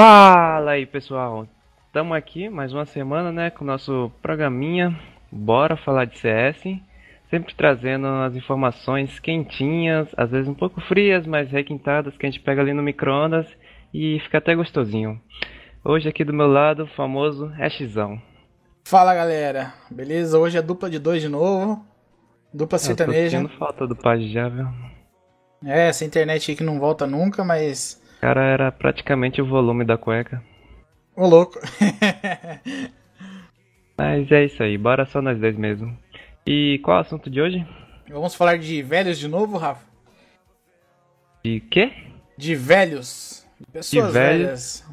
Fala aí pessoal, estamos aqui mais uma semana né, com o nosso programinha, bora falar de CS, sempre trazendo as informações quentinhas, às vezes um pouco frias, mas requintadas, que a gente pega ali no micro-ondas e fica até gostosinho. Hoje aqui do meu lado, o famoso Ashzão. Fala galera, beleza? Hoje é dupla de dois de novo, dupla sertaneja. Eu tô falta do Page já, viu? É, essa internet aí que não volta nunca, mas cara era praticamente o volume da cueca. Ô louco. Mas é isso aí, bora só nós dois mesmo. E qual é o assunto de hoje? Vamos falar de velhos de novo, Rafa? De quê? De velhos. De pessoas de velhos? velhas.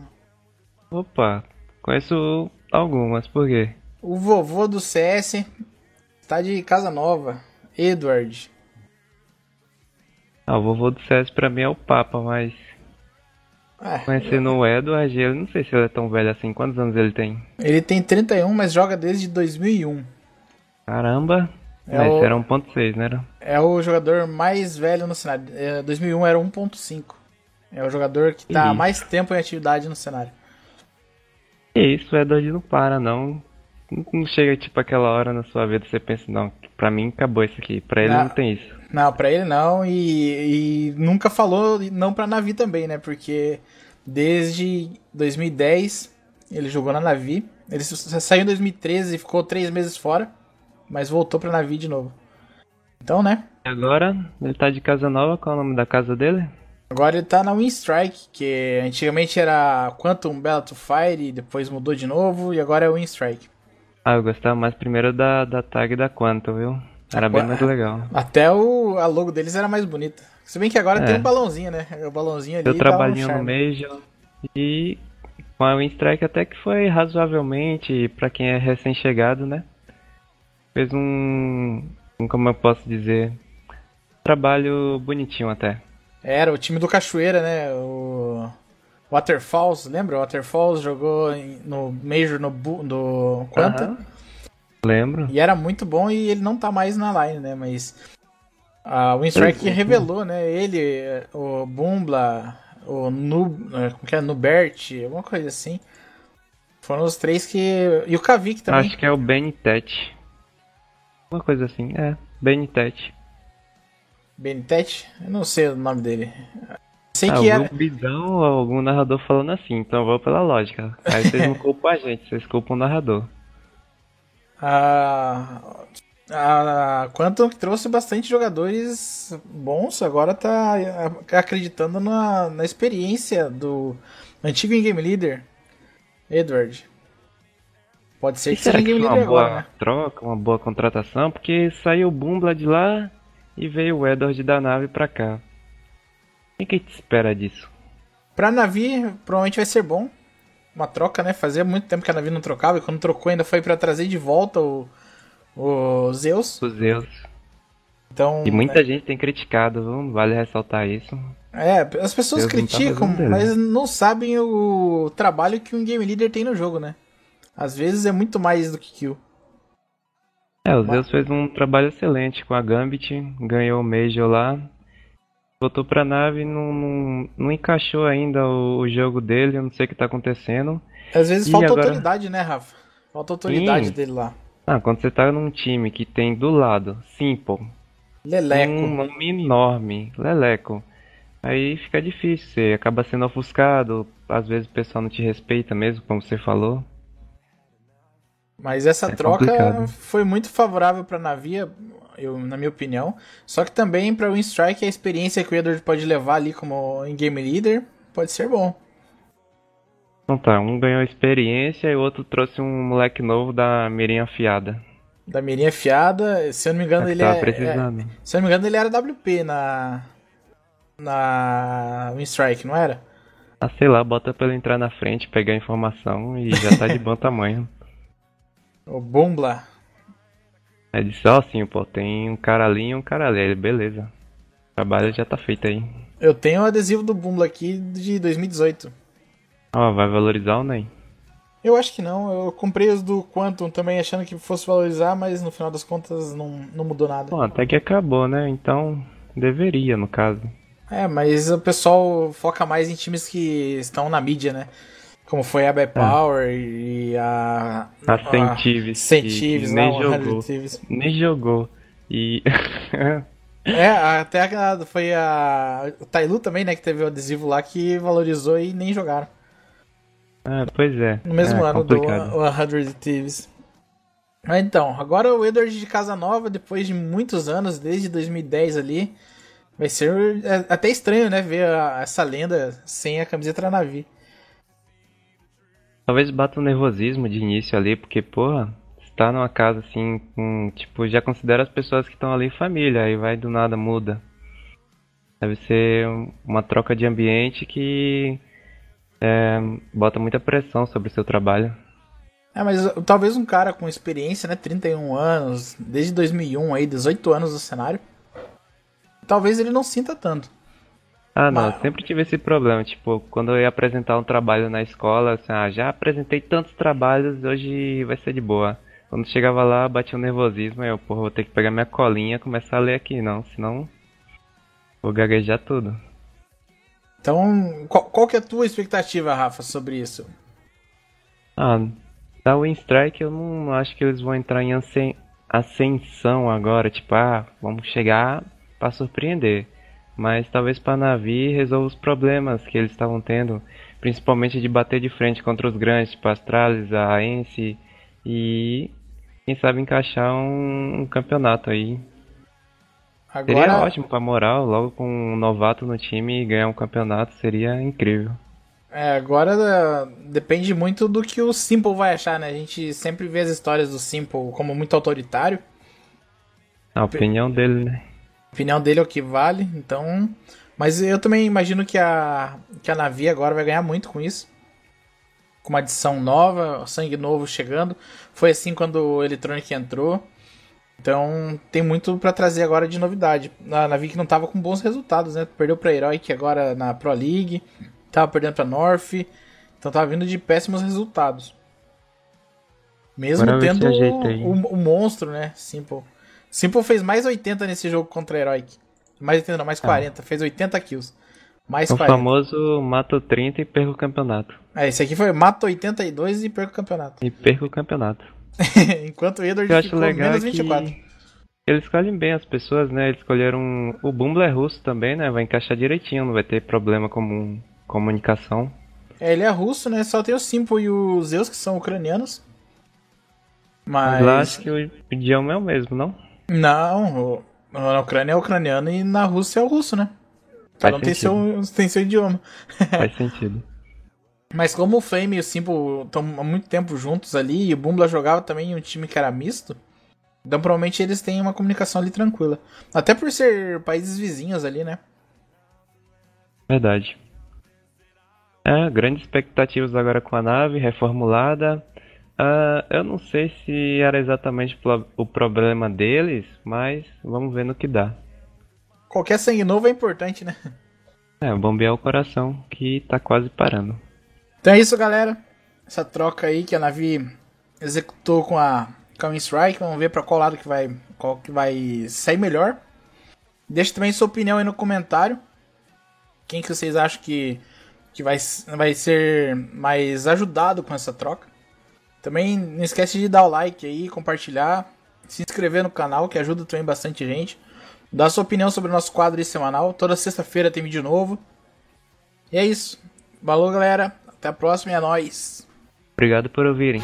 Opa, conheço algumas, por quê? O vovô do CS está de casa nova, Edward. Ah, o vovô do CS pra mim é o Papa, mas É, Conhecendo o Edward, eu não sei se ele é tão velho assim. Quantos anos ele tem? ele tem 31, mas joga desde 2001. Caramba! É Mas o- era 1.6, né? era? É o jogador mais velho no cenário. É, 2001 era 1.5. É o jogador que está há mais tempo em atividade no cenário. Que isso, o Edward não para, não. Não- chega tipo aquela hora na sua vida você pensa, não, pra mim acabou isso aqui. Pra ele não tem isso. Não, pra ele não, e, e nunca falou não pra Navi também, né? Porque desde 2010 ele jogou na Navi. Ele saiu em 2013 e ficou três meses fora, mas voltou pra Navi de novo. Então, né? E agora, ele tá de casa nova, qual é o nome da casa dele? Agora ele tá na Winstrike, que antigamente era Quantum Battle to Fire, e depois mudou de novo, e agora é Winstrike. Ah, eu gostava mais primeiro da, da tag da Quantum, viu? Era bem mais legal. Até o, a logo deles era mais bonita. Se bem que agora É. tem um balãozinho, né? O balãozinho ali Eu dá um trabalhinho no. Major e com a Winstrike até que foi razoavelmente pra quem é recém-chegado, né? Fez um, como eu posso dizer, trabalho bonitinho até. Era o time do Cachoeira, né? O Waterfalls, lembra? O Waterfalls jogou no Major no, no Quanta. Lembro. E era muito bom e ele não tá mais na line, né? Mas a Winstrike revelou, né? Ele, o Bumbla, o Nu, eh, como que é? Nubert, alguma coisa assim. Foram os três que. E o Kavik também. Acho que é o Benitet. Uma coisa assim, é, Benitet. Benitet? Eu não sei o nome dele. Sei Ah, que era. o Bidão, algum narrador falando assim, então eu vou pela lógica. Aí vocês não culpam a gente, vocês culpam o narrador. A, a Quantum trouxe bastante jogadores bons, agora tá acreditando na, na experiência do antigo Game Leader, Edward. Pode ser E que seja será que uma boa agora, né? troca, uma boa contratação? Porque saiu o Bumbla de lá e veio o Edward da nave pra cá. O que, que te espera disso? Pra Navi, provavelmente vai ser bom. Uma troca, né? Fazia muito tempo que a Navi não trocava, e quando trocou ainda foi pra trazer de volta o, o Zeus. Os Zeus. Então, E muita gente tem criticado, viu? Vale ressaltar isso. É, as pessoas Deus não tá criticam, fazendo dele. mas não sabem o trabalho que um game leader tem no jogo, né? Às vezes é muito mais do que kill. É, o Zeus fez um trabalho excelente com a Gambit, ganhou o Major lá. Voltou pra nave, não, não, não encaixou ainda o, o jogo dele, eu não sei o que tá acontecendo. Às vezes E falta agora? autoridade, né, Rafa? Falta autoridade Sim. dele lá. Ah, quando você tá num time que tem do lado Simple, Leleco. um nome enorme, Leleco, aí fica difícil, você acaba sendo ofuscado, às vezes o pessoal não te respeita mesmo, como você falou. Mas essa É troca complicado. foi muito favorável pra Navia, eu, na minha opinião. Só que também pra Winstrike a experiência que o Edward pode levar ali como em game leader pode ser bom. Então tá, um ganhou experiência e o outro trouxe um moleque novo da mirinha afiada. Da mirinha fiada, se eu não me engano, É ele é, é, precisando. Se eu não me engano, ele era WP na. Na Winstrike, não era? Ah, sei lá, bota pra ele entrar na frente, pegar a informação e já tá de bom tamanho. O Bumbla. É de só assim, pô, tem um cara ali e um cara ali, ele, beleza. O trabalho já tá feito aí. Eu tenho o adesivo do Bumbla aqui de 2018. Ó, vai valorizar ou nem? Eu acho que não, eu comprei os do Quantum também achando que fosse valorizar, mas no final das contas não, não mudou nada. Bom, até que acabou, né? Então, deveria, no caso. É, mas o pessoal foca mais em times que estão na mídia, né? Como foi a Bad é. Power e a. A Centives. Centives, nem jogou. Nem jogou. E. é, até a, foi a. O Tailu também, né? Que teve o adesivo lá que valorizou e nem jogaram. Ah, pois é. No mesmo é, ano complicado. do 100 Thieves. Então, agora o Edward de Casa Nova, depois de muitos anos, desde 2010 ali, vai ser é, até estranho, né? Ver a, essa lenda sem a camiseta da Navi. Talvez bata um nervosismo de início ali, porque, porra, está numa casa assim, com, tipo, já considera as pessoas que estão ali família, aí vai do nada muda. Deve ser uma troca de ambiente que é, bota muita pressão sobre o seu trabalho. É, mas talvez um cara com experiência, né, 31 anos, desde 2001 aí, 18 anos no cenário, talvez ele não sinta tanto. Ah, não, Mas... sempre tive esse problema. Tipo, quando eu ia apresentar um trabalho na escola, assim, ah, já apresentei tantos trabalhos, hoje vai ser de boa. Quando chegava lá, batia um nervosismo, eu, porra, vou ter que pegar minha colinha e começar a ler aqui, não, senão vou gaguejar tudo. Então, qual, qual que é a tua expectativa, Rafa, sobre isso? Ah, da Winstrike eu não acho que eles vão entrar em ascensão agora, tipo, ah, vamos chegar para surpreender mas talvez para Navi resolva os problemas que eles estavam tendo, principalmente de bater de frente contra os grandes, tipo Astralis, a Ence e quem sabe encaixar um, um campeonato aí. Agora... Seria ótimo para moral, logo com um novato no time e ganhar um campeonato seria incrível. É, agora uh, depende muito do que o Simple vai achar, né? A gente sempre vê as histórias do Simple como muito autoritário. A opinião dele, né? Opinião dele é o que vale, então. Mas eu também imagino que a, que a Navi agora vai ganhar muito com isso. Com uma adição nova, sangue novo chegando. Foi assim quando o Electronic entrou. Então tem muito para trazer agora de novidade. A Navi que não tava com bons resultados, né? Perdeu pra Heroic agora na Pro League. Tava perdendo pra North. Então tava vindo de péssimos resultados. Mesmo tendo o, o, o, monstro, né? Simple. Simple fez mais 80 nesse jogo contra a Heroic. Mais 80 não, mais 40. Ah. Fez 80 kills. Mais o 40. famoso mato 30 e perco o campeonato. É, esse aqui foi mato 82 e perco o campeonato. E perco o campeonato. Enquanto o Edward Eu ficou menos 24. Que eles escolhem bem as pessoas, né? Eles escolheram. O Bumbler é russo também, né? Vai encaixar direitinho, não vai ter problema com comunicação. É, ele é russo, né? Só tem o Simple e o Zeus que são ucranianos. Mas. Lá acho que o idioma é o mesmo, não? Não, na Ucrânia é ucraniano e na Rússia é o russo, né? Cada um tem seu, tem seu idioma. Faz sentido. Mas como o Flame e o Simple estão há muito tempo juntos ali, e o Bumbla jogava também em um time que era misto, então provavelmente eles têm uma comunicação ali tranquila. Até por ser países vizinhos ali, né? Verdade. É, grandes expectativas agora com a nave reformulada. Uh, eu não sei se era exatamente o problema deles, mas vamos ver no que dá. Qualquer sangue novo é importante, né? É, bombear o coração que tá quase parando. Então é isso, galera. Essa troca aí que a Navi executou com a Coming Strike. Vamos ver para qual lado que vai, qual que vai sair melhor. Deixe também sua opinião aí no comentário. Quem que vocês acham que, que vai, vai ser mais ajudado com essa troca? Também não esquece de dar o like aí, compartilhar, se inscrever no canal, que ajuda também bastante gente. Dar sua opinião sobre o nosso quadro semanal. Toda sexta-feira tem vídeo novo. E é isso. Valeu, galera. Até a próxima e é nóis. Obrigado por ouvirem.